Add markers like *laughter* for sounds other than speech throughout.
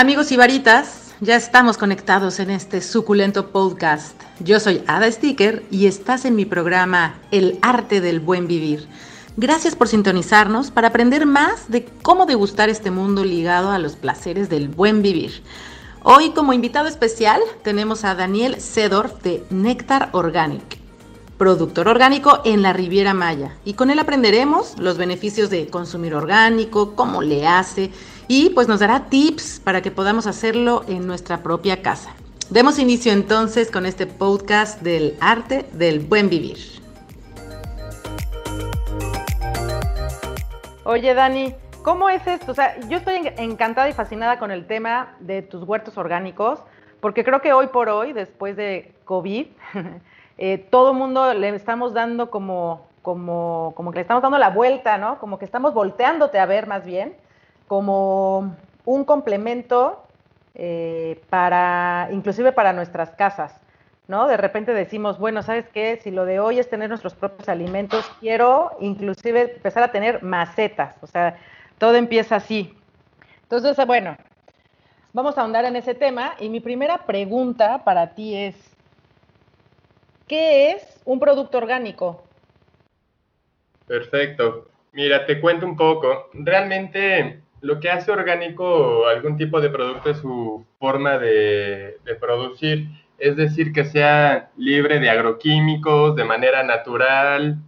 Amigos y varitas, ya estamos conectados en este suculento podcast. Yo soy Ada Sticker y estás en mi programa El arte del buen vivir. Gracias por sintonizarnos para aprender más de cómo degustar este mundo ligado a los placeres del buen vivir. Hoy como invitado especial tenemos a Daniel Sedorf de Néctar Organic, productor orgánico en la Riviera Maya. Y con él aprenderemos los beneficios de consumir orgánico, cómo le hace y pues nos dará tips para que podamos hacerlo en nuestra propia casa. Demos inicio entonces con este podcast del arte del buen vivir. Oye Dani, ¿cómo es esto? O sea, yo estoy encantada y fascinada con el tema de tus huertos orgánicos, porque creo que hoy por hoy, después de COVID, *laughs* eh, todo mundo le estamos dando como, como, como que le estamos dando la vuelta, ¿no? Como que estamos volteándote a ver más bien como un complemento eh, para, inclusive para nuestras casas, ¿no? De repente decimos, bueno, ¿sabes qué? Si lo de hoy es tener nuestros propios alimentos, quiero inclusive empezar a tener macetas, o sea, todo empieza así. Entonces, bueno, vamos a ahondar en ese tema y mi primera pregunta para ti es, ¿qué es un producto orgánico? Perfecto. Mira, te cuento un poco. Realmente lo que hace orgánico algún tipo de producto es su forma de, producir, es decir, que sea libre de agroquímicos, de manera natural,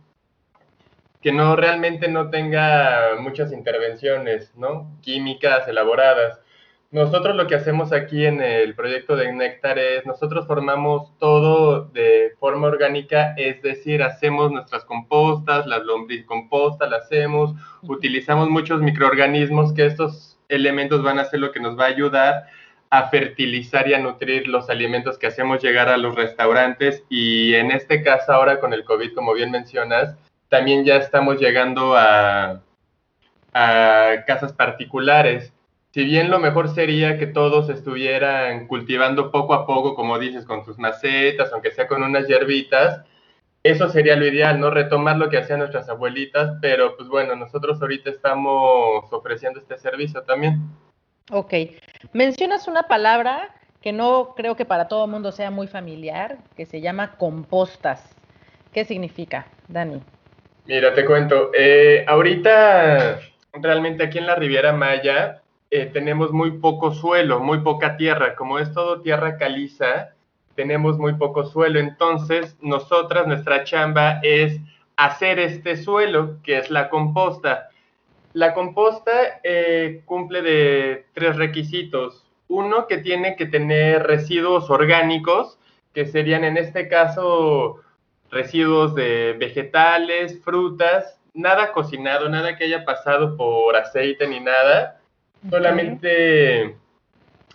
que no realmente no tenga muchas intervenciones, ¿no? Químicas elaboradas. Nosotros lo que hacemos aquí en el proyecto de Néctar es, nosotros formamos todo de forma orgánica, es decir, hacemos nuestras compostas, las lombricompostas las hacemos, utilizamos muchos microorganismos que estos elementos van a ser lo que nos va a ayudar a fertilizar y a nutrir los alimentos que hacemos llegar a los restaurantes. Y en este caso ahora con el COVID, como bien mencionas, también ya estamos llegando a, a casas particulares si bien lo mejor sería que todos estuvieran cultivando poco a poco, como dices, con sus macetas, aunque sea con unas hierbitas, eso sería lo ideal, ¿no? Retomar lo que hacían nuestras abuelitas, pero pues bueno, nosotros ahorita estamos ofreciendo este servicio también. Ok. Mencionas una palabra que no creo que para todo el mundo sea muy familiar, que se llama compostas. ¿Qué significa, Dani? Mira, te cuento. Eh, ahorita, realmente aquí en la Riviera Maya, eh, tenemos muy poco suelo, muy poca tierra. Como es todo tierra caliza, tenemos muy poco suelo. Entonces, nosotras, nuestra chamba es hacer este suelo, que es la composta. La composta eh, cumple de tres requisitos. Uno, que tiene que tener residuos orgánicos, que serían en este caso residuos de vegetales, frutas, nada cocinado, nada que haya pasado por aceite ni nada solamente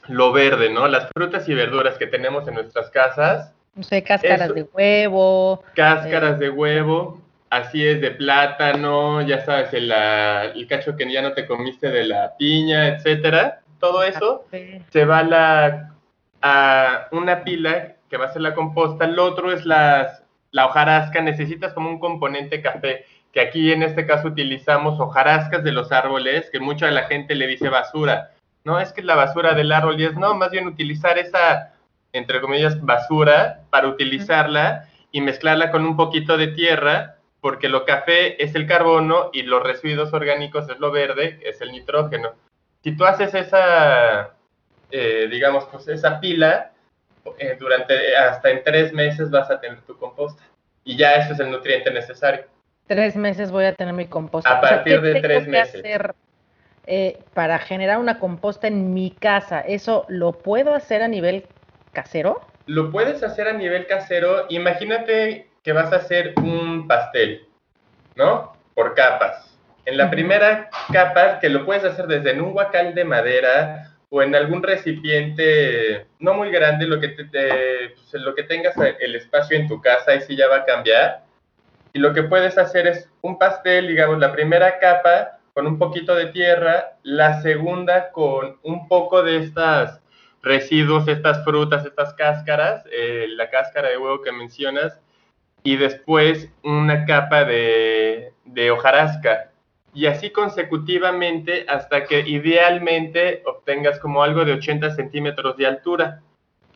lo verde, ¿no? Las frutas y verduras que tenemos en nuestras casas. No sé, cáscaras de huevo. Cáscaras eh, de huevo, así es, de plátano, ya sabes, el, el, cacho que ya no te comiste de la piña, etcétera. Todo eso se va a, la, a una pila que va a ser la composta. El otro es las, la hojarasca. Necesitas como un componente café que aquí en este caso utilizamos hojarascas de los árboles, que mucha de la gente le dice basura. No es que la basura del árbol y es, no, más bien utilizar esa, entre comillas, basura para utilizarla y mezclarla con un poquito de tierra, porque lo café es el carbono y los residuos orgánicos es lo verde, es el nitrógeno. Si tú haces esa, eh, digamos, pues esa pila, eh, durante hasta en tres meses vas a tener tu composta. Y ya ese es el nutriente necesario tres meses voy a tener mi composta. A partir de tres meses. hacer eh, para generar una composta en mi casa? ¿Eso lo puedo hacer a nivel casero? Lo puedes hacer a nivel casero. Imagínate que vas a hacer un pastel, ¿no? Por capas. En la primera capa, que lo puedes hacer desde en un guacal de madera o en algún recipiente no muy grande, lo que, te, pues, lo que tengas el espacio en tu casa, y sí ya va a cambiar y lo que puedes hacer es un pastel, digamos, la primera capa con un poquito de tierra, la segunda con un poco de estas residuos, estas frutas, estas cáscaras, eh, la cáscara de huevo que mencionas, y después una capa de, de hojarasca. y así consecutivamente hasta que idealmente obtengas como algo de 80 centímetros de altura.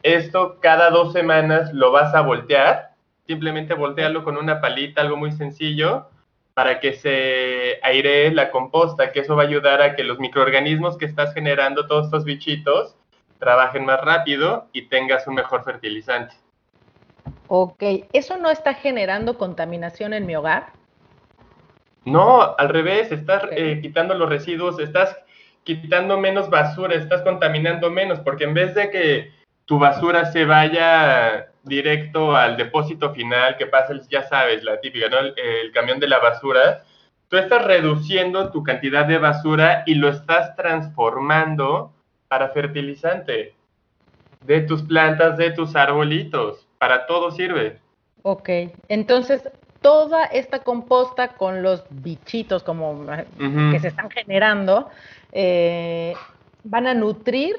Esto cada dos semanas lo vas a voltear, simplemente voltearlo con una palita, algo muy sencillo, para que se airee la composta, que eso va a ayudar a que los microorganismos que estás generando, todos estos bichitos, trabajen más rápido y tengas un mejor fertilizante. Ok, ¿eso no está generando contaminación en mi hogar? No, al revés, estás eh, quitando los residuos, estás quitando menos basura, estás contaminando menos, porque en vez de que tu basura se vaya directo al depósito final, que pasa, ya sabes, la típica, ¿no? El, el, camión de la basura, tú estás reduciendo tu cantidad de basura y lo estás transformando para fertilizante de tus plantas, de tus arbolitos, para todo sirve. Ok, entonces toda esta composta con los bichitos como que se están generando eh, van a nutrir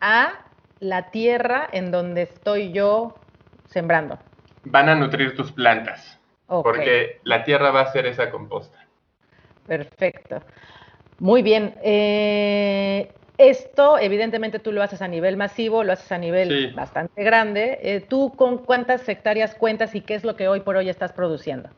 a la tierra en donde estoy yo sembrando. Van a nutrir tus plantas. Porque la tierra va a ser esa composta. Perfecto. Muy bien. Eh, esto, evidentemente, tú lo haces a nivel masivo, lo haces a nivel bastante grande. Eh, ¿Tú con cuántas hectáreas cuentas y qué es lo que hoy por hoy estás produciendo?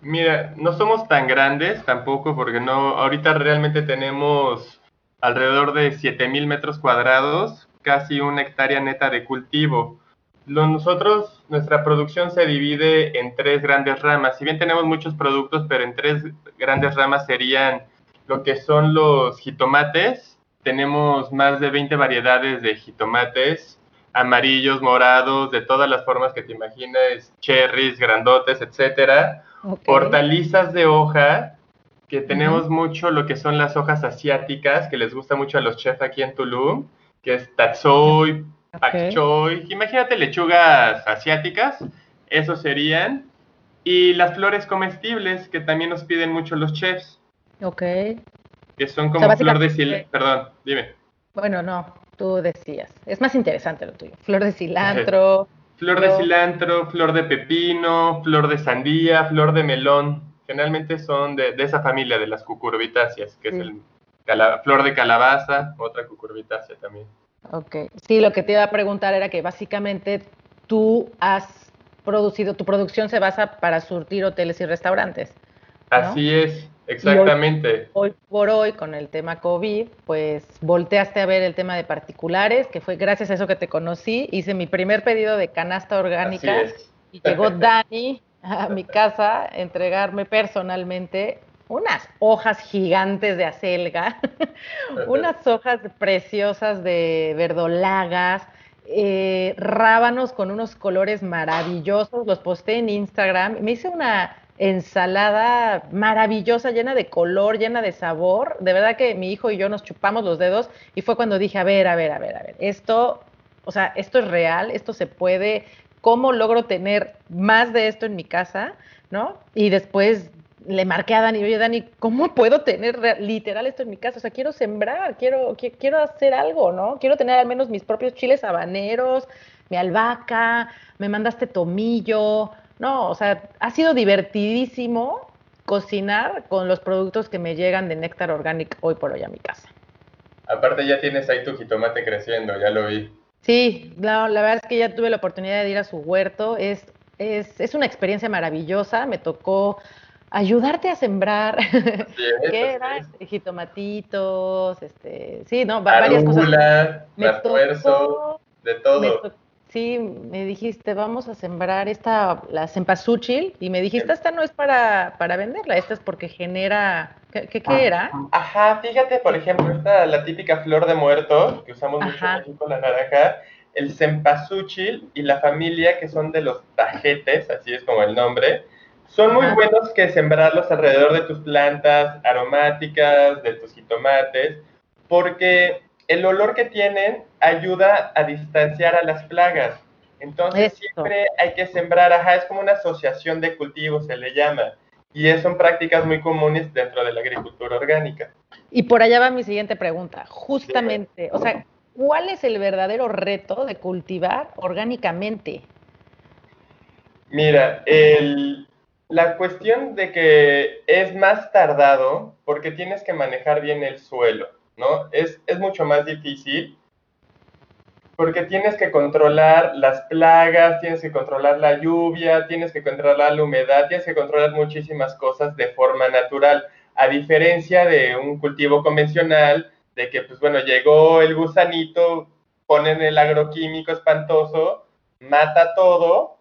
Mira, no somos tan grandes tampoco, porque no, ahorita realmente tenemos alrededor de 7000 metros cuadrados, casi una hectárea neta de cultivo. nosotros, nuestra producción se divide en tres grandes ramas. Si bien tenemos muchos productos, pero en tres grandes ramas serían lo que son los jitomates, tenemos más de 20 variedades de jitomates, amarillos, morados, de todas las formas que te imagines, cherries, grandotes, etcétera. Hortalizas de hoja, que tenemos mucho lo que son las hojas asiáticas, que les gusta mucho a los chefs aquí en Tulum, que es tatsoi, pak choy. Imagínate lechugas asiáticas, esos serían. Y las flores comestibles, que también nos piden mucho los chefs. Ok que son como flor de cilantro. Perdón, dime. Bueno, no, tú decías. Es más interesante lo tuyo. Flor de cilantro. *laughs* flor de cilantro, flor de pepino, flor de sandía, flor de melón. Generalmente son de, esa familia de las cucurbitáceas, que es el flor de calabaza, otra cucurbitácea también. Ok. Sí, lo que te iba a preguntar era que básicamente tú has producido, tu producción se basa para surtir hoteles y restaurantes. Así es. Exactamente. Hoy, por hoy, con el tema COVID, pues volteaste a ver el tema de particulares, que fue gracias a eso que te conocí. Hice mi primer pedido de canasta orgánica y llegó Dani a mi casa a entregarme personalmente unas hojas gigantes de acelga, *laughs* unas hojas preciosas de verdolagas, eh, rábanos con unos colores maravillosos, los posté en Instagram. Me hice una ensalada maravillosa, llena de color, llena de sabor. De verdad que mi hijo y yo nos chupamos los dedos y fue cuando dije, a ver, a ver, a ver, a ver, esto, o sea, esto es real, esto se puede, ¿cómo logro tener más de esto en mi casa? ¿No? Y después le marqué a Dani, oye Dani, ¿cómo puedo tener literal esto en mi casa? O sea, quiero sembrar, quiero, quiero hacer algo, ¿no? Quiero tener al menos mis propios chiles habaneros, mi albahaca, me mandaste tomillo, no, o sea, ha sido divertidísimo cocinar con los productos que me llegan de Néctar Organic hoy por hoy a mi casa. Aparte ya tienes ahí tu jitomate creciendo, ya lo vi. Sí, la, verdad es que ya tuve la oportunidad de ir a su huerto. Es, es, es una experiencia maravillosa. Me tocó ayudarte a sembrar. *laughs* ¿Qué era? Jitomatitos, este, sí, no, varias cosas. Me tocó, de todo. Sí, me dijiste, vamos a sembrar esta, la cempasúchil, y me dijiste, esta no es para, para venderla, esta es porque genera, ¿qué, qué, era? Ajá, fíjate, por ejemplo, esta, la típica flor de muerto, que usamos mucho en con la naranja, el cempasúchil y la familia, que son de los tajetes, así es como el nombre, son muy buenos que sembrarlos alrededor de tus plantas aromáticas, de tus jitomates, porque el olor que tienen ayuda a distanciar a las plagas. Entonces siempre hay que sembrar, ajá, es como una asociación de cultivos, se le llama. Y son prácticas muy comunes dentro de la agricultura orgánica. Y por allá va mi siguiente pregunta. Justamente, o sea, ¿cuál es el verdadero reto de cultivar orgánicamente? Mira, el, la cuestión de que es más tardado porque tienes que manejar bien el suelo, ¿no? Es, es mucho más difícil porque tienes que controlar las plagas, tienes que controlar la lluvia, tienes que controlar la humedad, tienes que controlar muchísimas cosas de forma natural, a diferencia de un cultivo convencional, de que, pues bueno, llegó el gusanito, ponen el agroquímico espantoso, mata todo,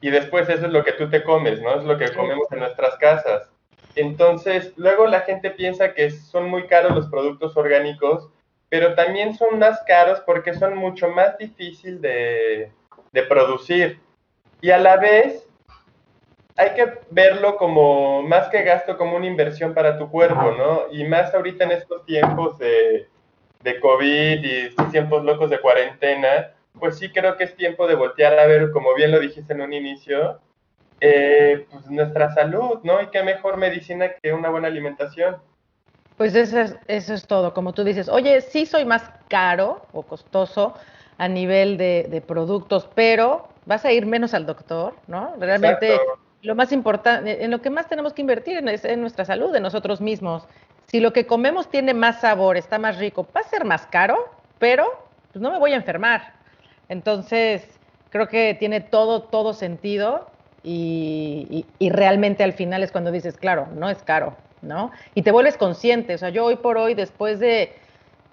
y después eso es lo que tú te comes, ¿no? Es lo que comemos en nuestras casas. Entonces, luego la gente piensa que son muy caros los productos orgánicos, pero también son más caros porque son mucho más difíciles de, de producir. Y a la vez hay que verlo como más que gasto, como una inversión para tu cuerpo, ¿no? Y más ahorita en estos tiempos de, de COVID y estos tiempos locos de cuarentena, pues sí creo que es tiempo de voltear a ver, como bien lo dijiste en un inicio, eh, pues nuestra salud, ¿no? Y qué mejor medicina que una buena alimentación. Pues eso es, eso es todo, como tú dices, oye, sí soy más caro o costoso a nivel de, productos, pero vas a ir menos al doctor, ¿no? Realmente lo más importante, en lo que más tenemos que invertir es en nuestra salud, en nosotros mismos. Si lo que comemos tiene más sabor, está más rico, va a ser más caro, pero pues no me voy a enfermar. Entonces, creo que tiene todo, todo sentido y, y realmente al final es cuando dices, claro, no es caro, ¿no? Y te vuelves consciente, o sea, yo hoy por hoy, después de,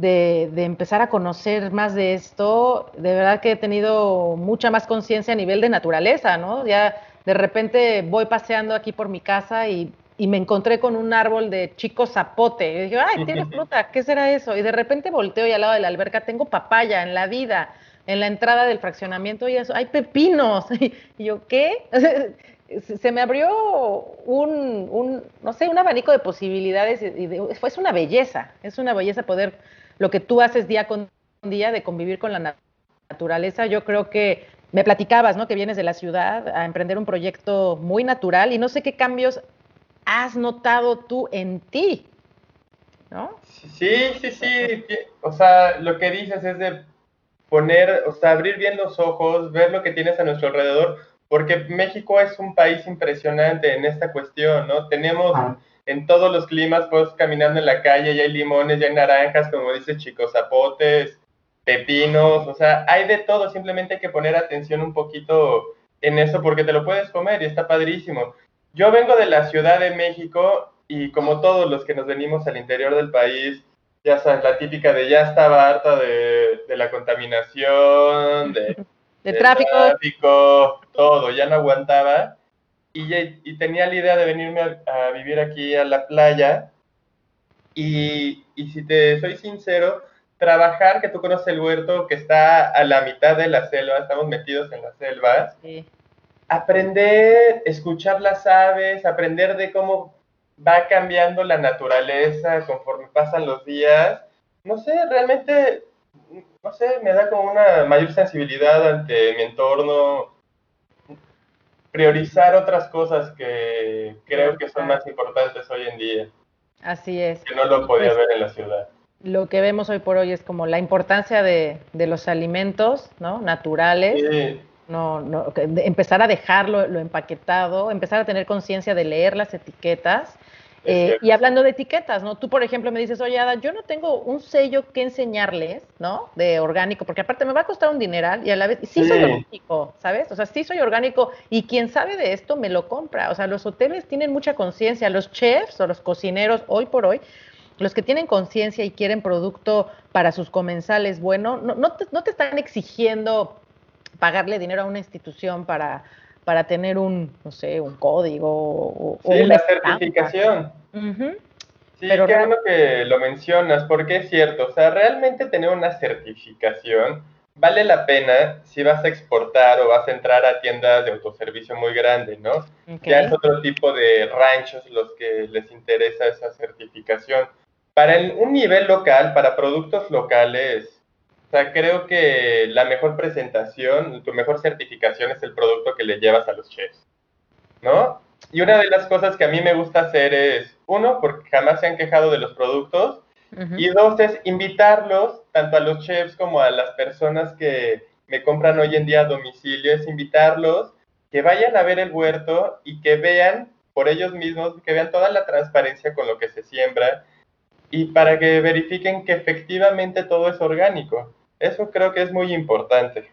empezar a conocer más de esto, de verdad que he tenido mucha más conciencia a nivel de naturaleza, ¿no? Ya de repente voy paseando aquí por mi casa y, me encontré con un árbol de chico zapote. Y dije, ay, tiene fruta, ¿qué será eso? Y de repente volteo y al lado de la alberca tengo papaya en la vida, en la entrada del fraccionamiento y eso, hay pepinos. *laughs* Y yo, ¿qué? *laughs* se me abrió un, no sé, un abanico de posibilidades y fue es una belleza, es una belleza poder, lo que tú haces día con día de convivir con la naturaleza, yo creo que me platicabas, ¿no? Que vienes de la ciudad a emprender un proyecto muy natural y no sé qué cambios has notado tú en ti, ¿no? Sí, sí, sí, o sea, lo que dices es de poner, o sea, abrir bien los ojos, ver lo que tienes a nuestro alrededor, porque México es un país impresionante en esta cuestión, ¿no? Tenemos en todos los climas, pues caminando en la calle, ya hay limones, ya hay naranjas, como dice Chico, zapotes, pepinos, o sea, hay de todo, simplemente hay que poner atención un poquito en eso porque te lo puedes comer y está padrísimo. Yo vengo de la Ciudad de México y como todos los que nos venimos al interior del país, ya sabes, la típica de ya estaba harta de, de la contaminación, de de tráfico. todo, ya no aguantaba. Y, y tenía la idea de venirme a, vivir aquí a la playa. Y, y, si te soy sincero, trabajar, que tú conoces el huerto que está a la mitad de la selva, estamos metidos en la selva. Aprender, escuchar las aves, aprender de cómo va cambiando la naturaleza conforme pasan los días. No sé, realmente no sé, me da como una mayor sensibilidad ante mi entorno, priorizar otras cosas que creo que son más importantes hoy en día. Así es. Que no lo podía pues, ver en la ciudad. Lo que vemos hoy por hoy es como la importancia de, los alimentos, ¿no? Naturales. No, no, empezar a dejarlo lo empaquetado, empezar a tener conciencia de leer las etiquetas eh, y hablando de etiquetas, ¿no? Tú, por ejemplo, me dices, oye, Ada, yo no tengo un sello que enseñarles, ¿no? De orgánico, porque aparte me va a costar un dineral y a la vez, sí, soy orgánico, ¿sabes? O sea, sí soy orgánico y quien sabe de esto me lo compra. O sea, los hoteles tienen mucha conciencia, los chefs o los cocineros, hoy por hoy, los que tienen conciencia y quieren producto para sus comensales, bueno, no, no, te, no te están exigiendo pagarle dinero a una institución para para tener un, no sé, un código o, sí, la certificación. Sí, qué bueno que lo mencionas, porque es cierto, o sea, realmente tener una certificación vale la pena si vas a exportar o vas a entrar a tiendas de autoservicio muy grandes, ¿no? Ya es otro tipo de ranchos los que les interesa esa certificación. Para un nivel local, para productos locales, o sea, creo que la mejor presentación, tu mejor certificación es el producto que le llevas a los chefs, ¿no? Y una de las cosas que a mí me gusta hacer es, uno, porque jamás se han quejado de los productos, y dos, es invitarlos, tanto a los chefs como a las personas que me compran hoy en día a domicilio, es invitarlos que vayan a ver el huerto y que vean por ellos mismos, que vean toda la transparencia con lo que se siembra y para que verifiquen que efectivamente todo es orgánico. Eso creo que es muy importante.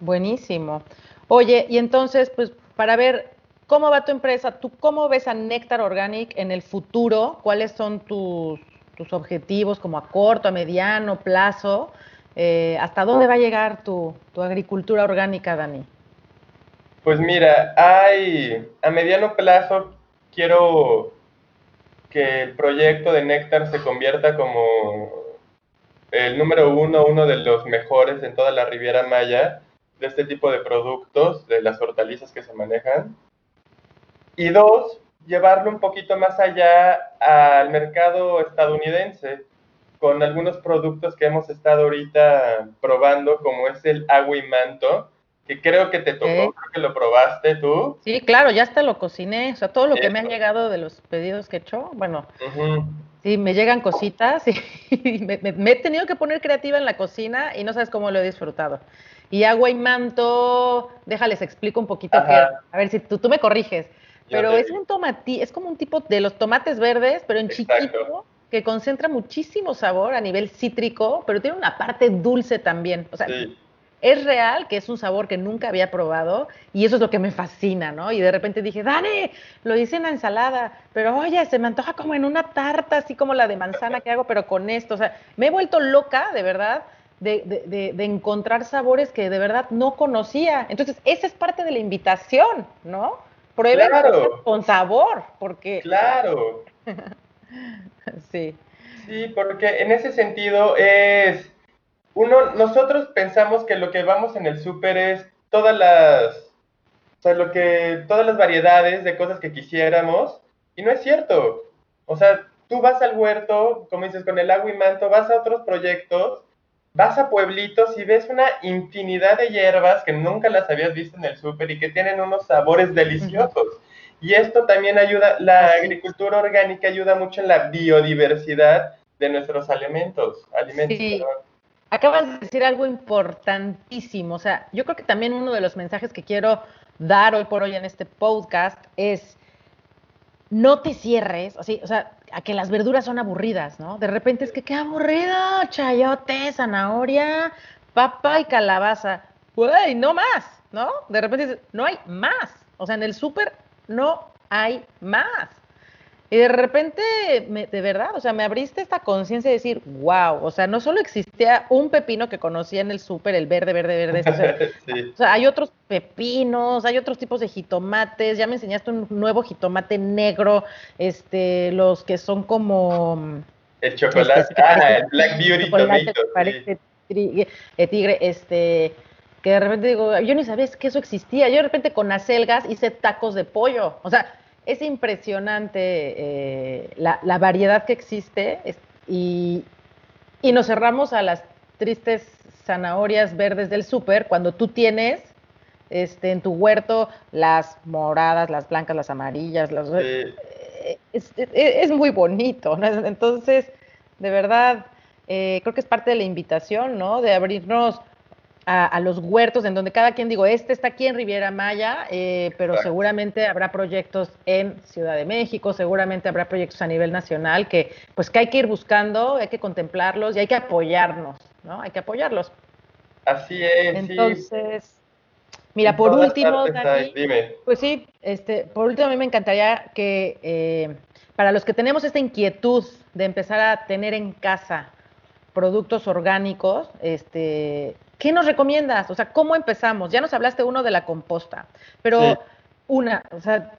Buenísimo. Oye, y entonces, pues para ver cómo va tu empresa, ¿tú cómo ves a Nectar Organic en el futuro? ¿Cuáles son tus, tus objetivos como a corto, a mediano plazo? Eh, ¿Hasta dónde va a llegar tu, tu agricultura orgánica, Dani? Pues mira, hay a mediano plazo quiero que el proyecto de Nectar se convierta como el número uno, uno de los mejores en toda la Riviera Maya de este tipo de productos, de las hortalizas que se manejan. Y dos, llevarlo un poquito más allá al mercado estadounidense con algunos productos que hemos estado ahorita probando, como es el agua y manto, que creo que te tocó, creo que lo probaste tú. Sí, claro, ya hasta lo cociné, o sea, todo lo que me han llegado de los pedidos que he hecho, bueno, sí, me llegan cositas *laughs* y me, he tenido que poner creativa en la cocina y no sabes cómo lo he disfrutado. Y agua y manto, déjales explico un poquito, a ver si tú, tú me corriges, pero es un tomatí, es como un tipo de los tomates verdes, pero en chiquito, que concentra muchísimo sabor a nivel cítrico, pero tiene una parte dulce también, o sea... Es real que es un sabor que nunca había probado y eso es lo que me fascina, ¿no? Y de repente dije, Dani, lo hice en la ensalada, pero oye, se me antoja como en una tarta, así como la de manzana que hago, pero con esto. O sea, me he vuelto loca, de verdad, de, encontrar sabores que de verdad no conocía. Entonces, esa es parte de la invitación, ¿no? Prueben con sabor, porque... Claro. *laughs* sí. Sí, porque en ese sentido es uno, nosotros pensamos que lo que vamos en el súper es todas las, o sea, lo que, todas las variedades de cosas que quisiéramos, y no es cierto. O sea, tú vas al huerto, como dices, con el agua y manto, vas a otros proyectos, vas a pueblitos y ves una infinidad de hierbas que nunca las habías visto en el súper y que tienen unos sabores deliciosos. Y esto también ayuda, la agricultura orgánica ayuda mucho en la biodiversidad de nuestros alimentos. alimentos Acabas de decir algo importantísimo. O sea, yo creo que también uno de los mensajes que quiero dar hoy por hoy en este podcast es no te cierres, así, o sea, a que las verduras son aburridas, ¿no? De repente es que qué aburrido, chayote, zanahoria, papa y calabaza. Güey, no más, ¿no? De repente dices, no hay más. O sea, en el súper no hay más. Y de repente, de verdad, o sea, me abriste esta conciencia de decir, wow, o sea, no solo existía un pepino que conocía en el súper, el verde, verde, verde, *laughs* o, sea, hay otros pepinos, hay otros tipos de jitomates, ya me enseñaste un nuevo jitomate negro, este, los que son como... El chocolate, ah, el Black *laughs* Beauty Tomato. Parece tigre, este, que de repente digo, yo ni sabía que eso existía, yo de repente con acelgas hice tacos de pollo, o sea, es impresionante eh, la, variedad que existe y, nos cerramos a las tristes zanahorias verdes del súper cuando tú tienes este, en tu huerto las moradas, las blancas, las amarillas. Eh, es, muy bonito. Entonces, de verdad, eh, creo que es parte de la invitación, ¿no? De abrirnos a, los huertos, en donde cada quien digo, este está aquí en Riviera Maya, eh, pero seguramente habrá proyectos en Ciudad de México, seguramente habrá proyectos a nivel nacional que pues que hay que ir buscando, hay que contemplarlos y hay que apoyarnos, ¿no? Hay que apoyarlos. Así es. Entonces, mira, por último, pues sí, este, por último a mí me encantaría que eh, para los que tenemos esta inquietud de empezar a tener en casa productos orgánicos, este, ¿qué nos recomiendas? O sea, ¿cómo empezamos? Ya nos hablaste uno de la composta, pero una, o sea,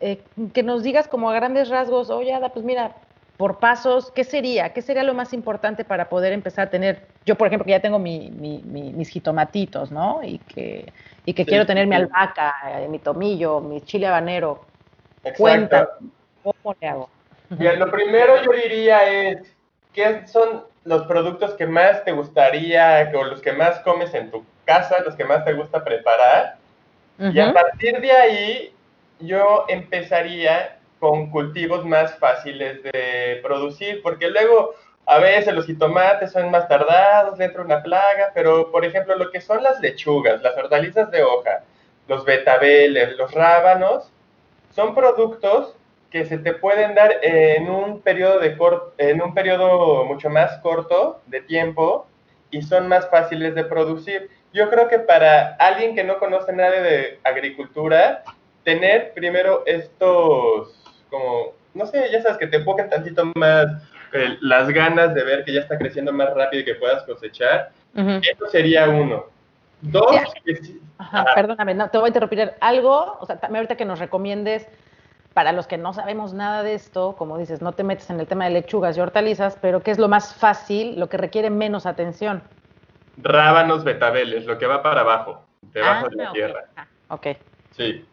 eh, que nos digas como a grandes rasgos, oye, Ada, pues mira, por pasos, ¿qué sería? ¿Qué sería lo más importante para poder empezar a tener? Yo, por ejemplo, que ya tengo mis jitomatitos, ¿no? Y que, y que quiero tener mi albahaca, eh, mi tomillo, mi chile habanero. Cuenta, ¿cómo le hago? Bien, lo primero yo diría es, ¿qué son los productos que más te gustaría, o los que más comes en tu casa, los que más te gusta preparar. Y a partir de ahí, yo empezaría con cultivos más fáciles de producir, porque luego a veces los jitomates son más tardados, dentro de una plaga, pero por ejemplo lo que son las lechugas, las hortalizas de hoja, los betabeles, los rábanos, son productos que se te pueden dar en un periodo de en un periodo mucho más corto de tiempo y son más fáciles de producir. Yo creo que para alguien que no conoce nada de agricultura, tener primero estos como no sé, ya sabes que te enfocan tantito más eh, las ganas de ver que ya está creciendo más rápido y que puedas cosechar. Eso sería uno. Dos, perdóname, no, te voy a interrumpir algo, o sea, ahorita que nos recomiendes para los que no sabemos nada de esto, como dices, no te metes en el tema de lechugas y hortalizas, pero ¿qué es lo más fácil, lo que requiere menos atención? Rábanos, betabeles, lo que va para abajo, debajo de la ah, tierra. Ah, ok. Sí.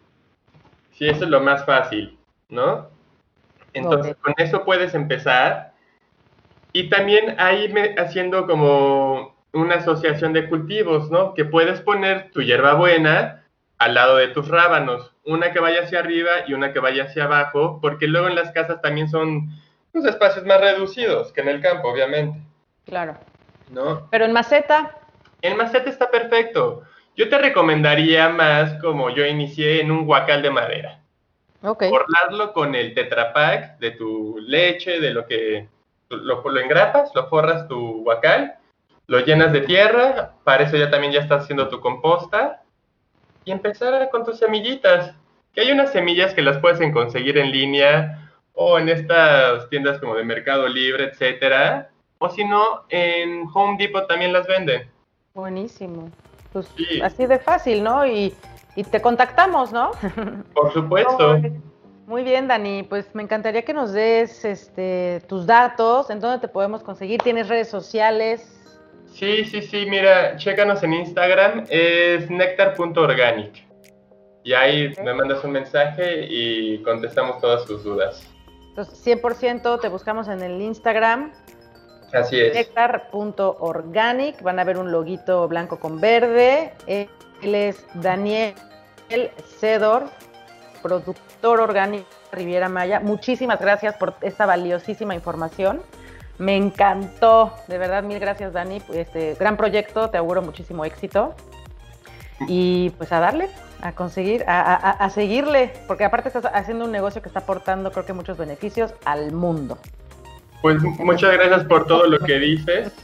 Sí, eso es lo más fácil, ¿no? Entonces, con eso puedes empezar. Y también ahí me, haciendo como una asociación de cultivos, ¿no? Que puedes poner tu hierbabuena al lado de tus rábanos, una que vaya hacia arriba y una que vaya hacia abajo, porque luego en las casas también son los espacios más reducidos que en el campo, obviamente. Claro. ¿No? Pero en maceta. En maceta está perfecto. Yo te recomendaría más como yo inicié en un guacal de madera. Ok. Forrarlo con el tetrapack de tu leche, de lo que lo, lo engrapas, lo forras tu guacal, lo llenas de tierra, para eso ya también ya estás haciendo tu composta y empezar con tus semillitas. Que hay unas semillas que las puedes conseguir en línea o en estas tiendas como de Mercado Libre, etcétera. O si no, en Home Depot también las venden. Buenísimo. Pues así de fácil, ¿no? Y, y te contactamos, ¿no? *laughs* Por supuesto. Muy bien, Dani. Pues me encantaría que nos des este, tus datos, en dónde te podemos conseguir. ¿Tienes redes sociales? Sí, sí, sí, mira, chécanos en Instagram, es nectar.organic. Y ahí me mandas un mensaje y contestamos todas tus dudas. Entonces, 100% te buscamos en el Instagram. Así es. Nectar.organic. Van a ver un loguito blanco con verde. Él es Daniel Cedor, productor orgánico Riviera Maya. Muchísimas gracias por esta valiosísima información. Me encantó, de verdad, mil gracias Dani, este gran proyecto, te auguro muchísimo éxito. Y pues a darle, a conseguir, a, seguirle, porque aparte estás haciendo un negocio que está aportando creo que muchos beneficios al mundo. Pues muchas gracias por todo lo que dices. *laughs*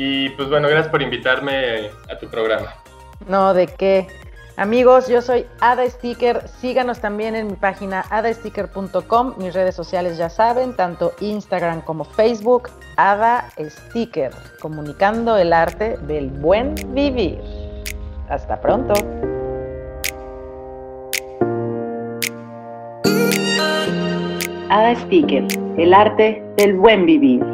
Y pues bueno, gracias por invitarme a tu programa. No, de qué. Amigos, yo soy Ada Sticker. Síganos también en mi página adasticker.com. Mis redes sociales ya saben, tanto Instagram como Facebook. Ada Sticker, comunicando el arte del buen vivir. Hasta pronto. Ada Sticker, el arte del buen vivir.